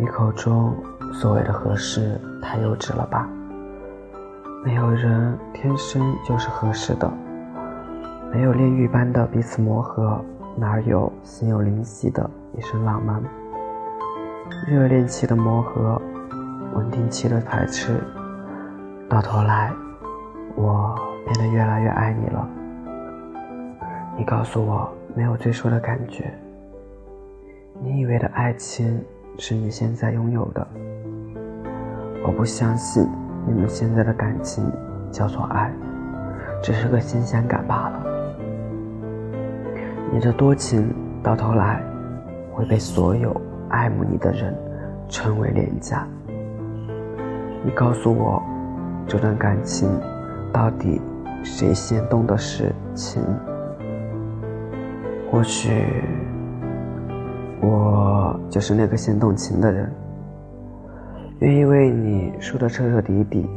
你口中所谓的合适太幼稚了吧？没有人天生就是合适的，没有炼狱般的彼此磨合，哪有心有灵犀的一生浪漫？热恋期的磨合，稳定期的排斥，到头来，我变得越来越爱你了。你告诉我没有最初的感觉，你以为的爱情。是你现在拥有的，我不相信你们现在的感情叫做爱，只是个新鲜感罢了。你的多情到头来会被所有爱慕你的人称为廉价。你告诉我，这段感情到底谁先动的是情？或许。我就是那个先动情的人，愿意为你输得彻彻底底、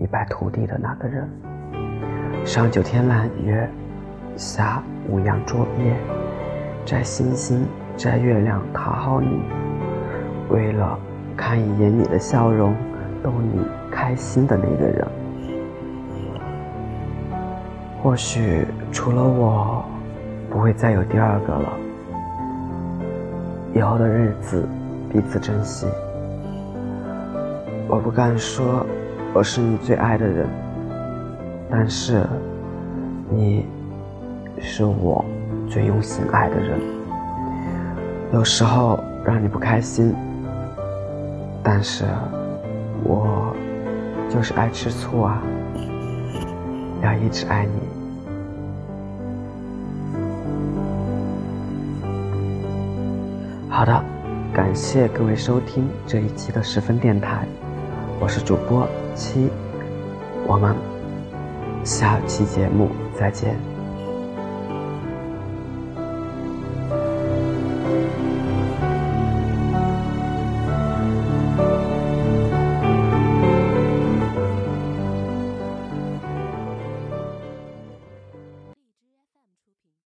一败涂地的那个人。上九天揽月，下五洋捉鳖，摘星星，摘月亮讨好你，为了看一眼你的笑容，逗你开心的那个人。或许除了我，不会再有第二个了。以后的日子，彼此珍惜。我不敢说我是你最爱的人，但是你是我最用心爱的人。有时候让你不开心，但是我就是爱吃醋啊，要一直爱你。好的，感谢各位收听这一期的十分电台，我是主播七，我们下期节目再见。